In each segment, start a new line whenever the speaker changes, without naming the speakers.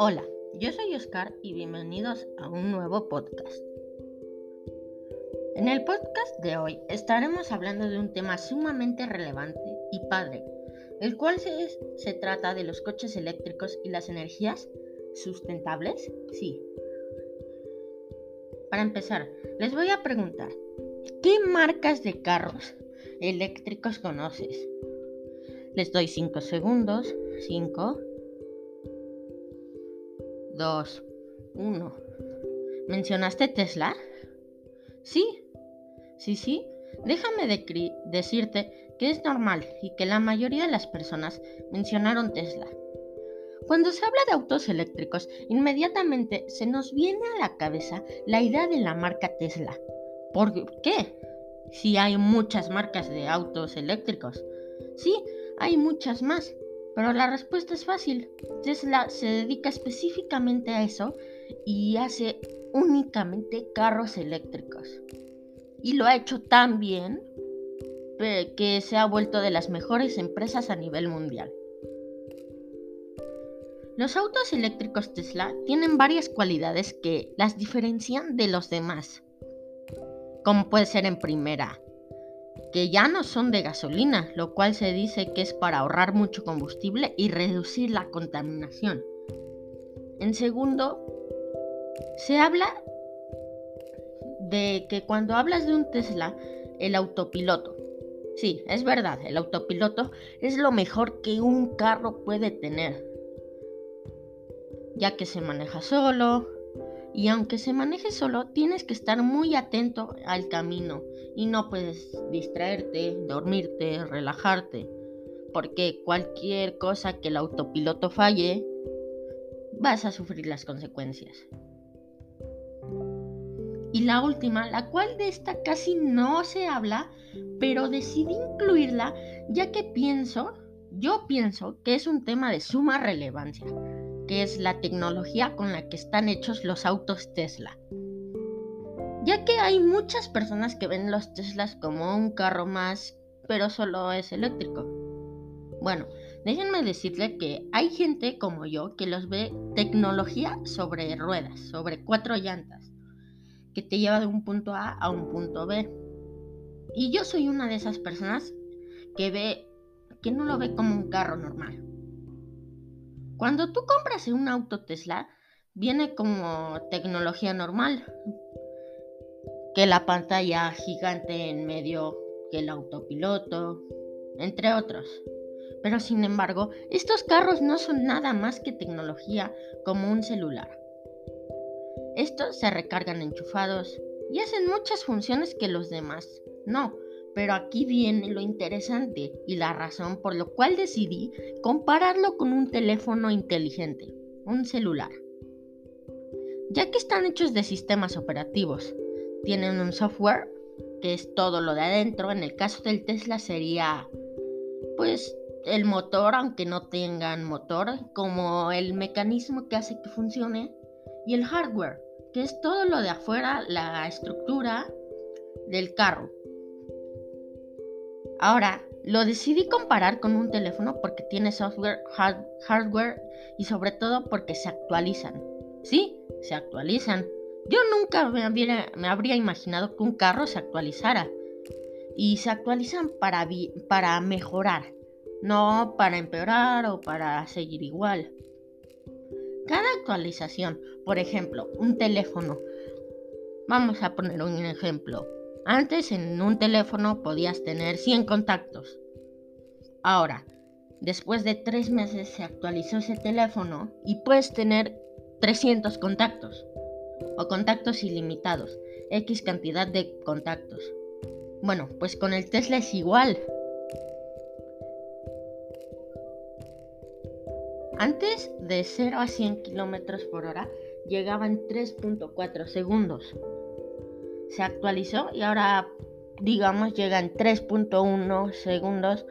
Hola, yo soy Oscar y bienvenidos a un nuevo podcast. En el podcast de hoy estaremos hablando de un tema sumamente relevante y padre, el cual se, se trata de los coches eléctricos y las energías sustentables. Sí. Para empezar, les voy a preguntar, ¿qué marcas de carros eléctricos conoces? Les doy 5 segundos. 5, 2, 1. ¿Mencionaste Tesla? Sí, sí, sí. Déjame decirte que es normal y que la mayoría de las personas mencionaron Tesla. Cuando se habla de autos eléctricos, inmediatamente se nos viene a la cabeza la idea de la marca Tesla. ¿Por qué? Si hay muchas marcas de autos eléctricos. Sí, hay muchas más. Pero la respuesta es fácil. Tesla se dedica específicamente a eso y hace únicamente carros eléctricos. Y lo ha hecho tan bien que se ha vuelto de las mejores empresas a nivel mundial. Los autos eléctricos Tesla tienen varias cualidades que las diferencian de los demás, como puede ser en primera, que ya no son de gasolina, lo cual se dice que es para ahorrar mucho combustible y reducir la contaminación. En segundo, se habla de que cuando hablas de un Tesla, el autopiloto. Sí, es verdad, el autopiloto es lo mejor que un carro puede tener, ya que se maneja solo, y aunque se maneje solo, tienes que estar muy atento al camino y no puedes distraerte, dormirte, relajarte, porque cualquier cosa que el autopiloto falle, vas a sufrir las consecuencias. Y la última, la cual de esta casi no se habla, pero decidí incluirla ya que pienso, yo pienso que es un tema de suma relevancia que es la tecnología con la que están hechos los autos Tesla. Ya que hay muchas personas que ven los Teslas como un carro más, pero solo es eléctrico. Bueno, déjenme decirle que hay gente como yo que los ve tecnología sobre ruedas, sobre cuatro llantas, que te lleva de un punto A a un punto B. Y yo soy una de esas personas que ve que no lo ve como un carro normal. Cuando tú compras un auto Tesla, viene como tecnología normal. Que la pantalla gigante en medio, que el autopiloto, entre otros. Pero sin embargo, estos carros no son nada más que tecnología como un celular. Estos se recargan enchufados y hacen muchas funciones que los demás no. Pero aquí viene lo interesante y la razón por lo cual decidí compararlo con un teléfono inteligente, un celular. Ya que están hechos de sistemas operativos, tienen un software, que es todo lo de adentro, en el caso del Tesla sería pues el motor, aunque no tengan motor, como el mecanismo que hace que funcione, y el hardware, que es todo lo de afuera, la estructura del carro. Ahora, lo decidí comparar con un teléfono porque tiene software, hardware y sobre todo porque se actualizan. Sí, se actualizan. Yo nunca me, habría imaginado que un carro se actualizara. Y se actualizan para, para mejorar, no para empeorar o para seguir igual. Cada actualización, por ejemplo, un teléfono. Vamos a poner un ejemplo. Antes en un teléfono podías tener 100 contactos. Ahora, después de tres meses se actualizó ese teléfono y puedes tener 300 contactos o contactos ilimitados, X cantidad de contactos. Bueno, pues con el Tesla es igual. Antes de 0 a 100 km por hora llegaban 3.4 segundos se actualizó y ahora digamos llega en 3.1 segundos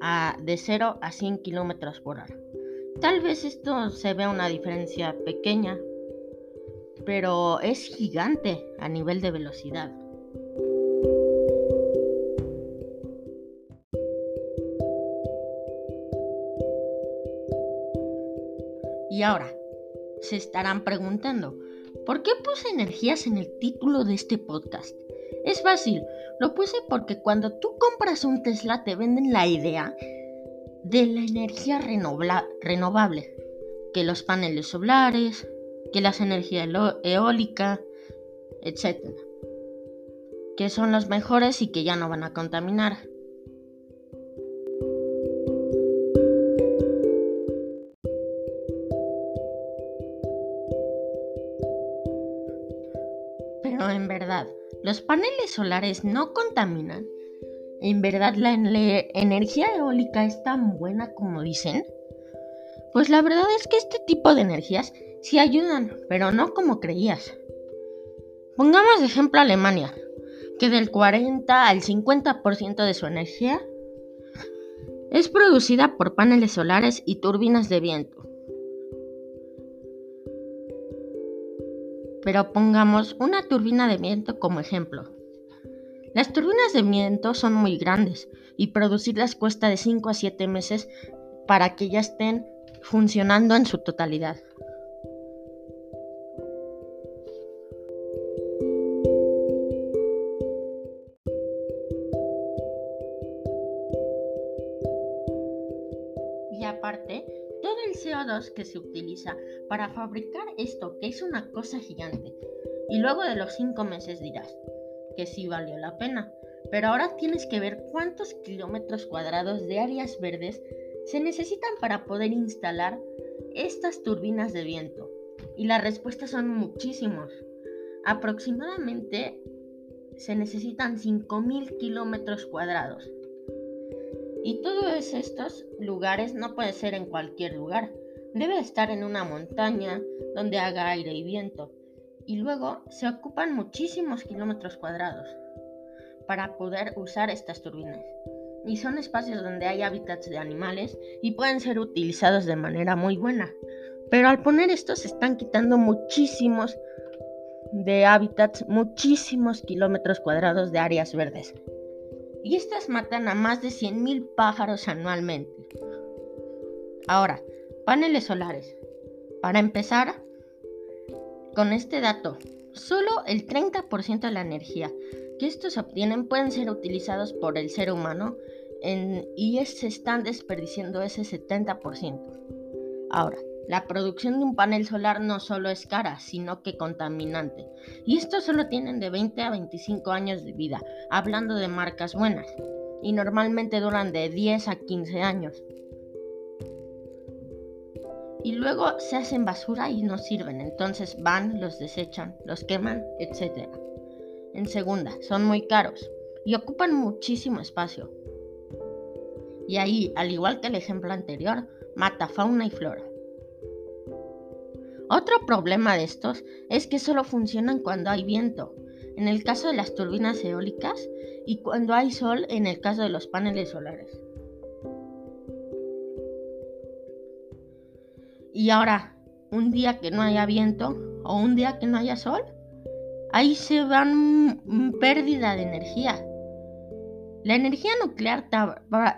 a, de 0 a 100 kilómetros por hora. Tal vez esto se vea una diferencia pequeña, pero es gigante a nivel de velocidad. Y ahora, se estarán preguntando, ¿por qué puse energías en el título de este podcast? Es fácil, lo puse porque cuando tú compras un Tesla te venden la idea de la energía renovable, que los paneles solares, que las energías eólica, etc. Que son los mejores y que ya no van a contaminar. ¿Los paneles solares no contaminan? ¿En verdad la energía eólica es tan buena como dicen? Pues la verdad es que este tipo de energías sí ayudan, pero no como creías. Pongamos de ejemplo Alemania, que del 40 al 50% de su energía es producida por paneles solares y turbinas de viento. Pero pongamos una turbina de viento como ejemplo. Las turbinas de viento son muy grandes y producirlas cuesta de 5 a 7 meses para que ya estén funcionando en su totalidad. El CO2 que se utiliza para fabricar esto, que es una cosa gigante. Y luego de los 5 meses dirás que sí valió la pena. Pero ahora tienes que ver cuántos kilómetros cuadrados de áreas verdes se necesitan para poder instalar estas turbinas de viento? Y la respuesta son muchísimos. Aproximadamente se necesitan 5.000 kilómetros cuadrados. Y todos estos lugares no puede ser en cualquier lugar. Debe estar en una montaña donde haga aire y viento. Y luego se ocupan muchísimos kilómetros cuadrados para poder usar estas turbinas y son espacios donde hay hábitats de animales y pueden ser utilizados de manera muy buena. Pero al poner esto se están quitando muchísimos de hábitats, muchísimos kilómetros cuadrados de áreas verdes. Y estas matan a más de 100.000 pájaros anualmente. Ahora, paneles solares. Para empezar, con este dato, solo el 30% de la energía que estos obtienen pueden ser utilizados por el ser humano y se están desperdiciando ese 70%. Ahora, la producción de un panel solar no solo es cara, sino que contaminante. Y estos solo tienen de 20 a 25 años de vida, hablando de marcas buenas. Y normalmente duran de 10 a 15 años. Y luego se hacen basura y no sirven. Entonces van, los desechan, los queman, etc. En segunda, son muy caros y ocupan muchísimo espacio. Y ahí, al igual que el ejemplo anterior, mata fauna y flora. Otro problema de estos es que solo funcionan cuando hay viento, en el caso de las turbinas eólicas, y cuando hay sol, en el caso de los paneles solares. Y ahora, un día que no haya viento o un día que no haya sol, ahí se van pérdida de energía. La energía nuclear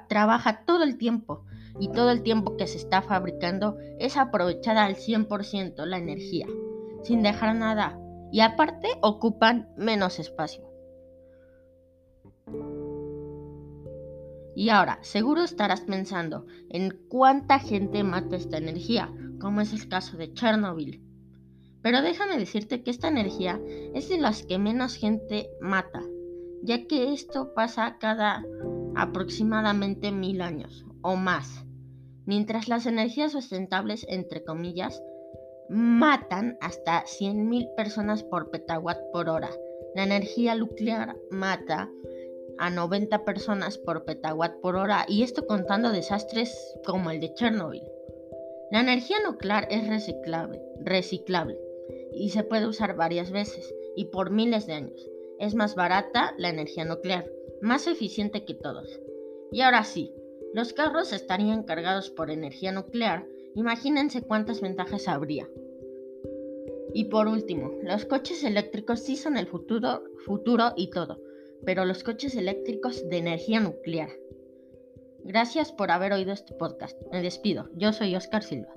trabaja todo el tiempo y todo el tiempo que se está fabricando es aprovechada al 100% la energía, sin dejar nada. Y aparte ocupan menos espacio. Y ahora, seguro estarás pensando en cuánta gente mata esta energía, como es el caso de Chernobyl. Pero déjame decirte que esta energía es de las que menos gente mata, ya que esto pasa cada aproximadamente mil años o más, mientras las energías sustentables, entre comillas, matan hasta 100.000 personas por petawatt por hora. La energía nuclear mata a 90 personas por petawatt por hora y esto contando desastres como el de Chernobyl. La energía nuclear es reciclable, reciclable y se puede usar varias veces y por miles de años. Es más barata la energía nuclear, más eficiente que todos. Y ahora sí, los carros estarían cargados por energía nuclear, imagínense cuántas ventajas habría. Y por último, los coches eléctricos sí son el futuro, futuro y todo, pero los coches eléctricos de energía nuclear. Gracias por haber oído este podcast. Me despido. Yo soy Oscar Silva.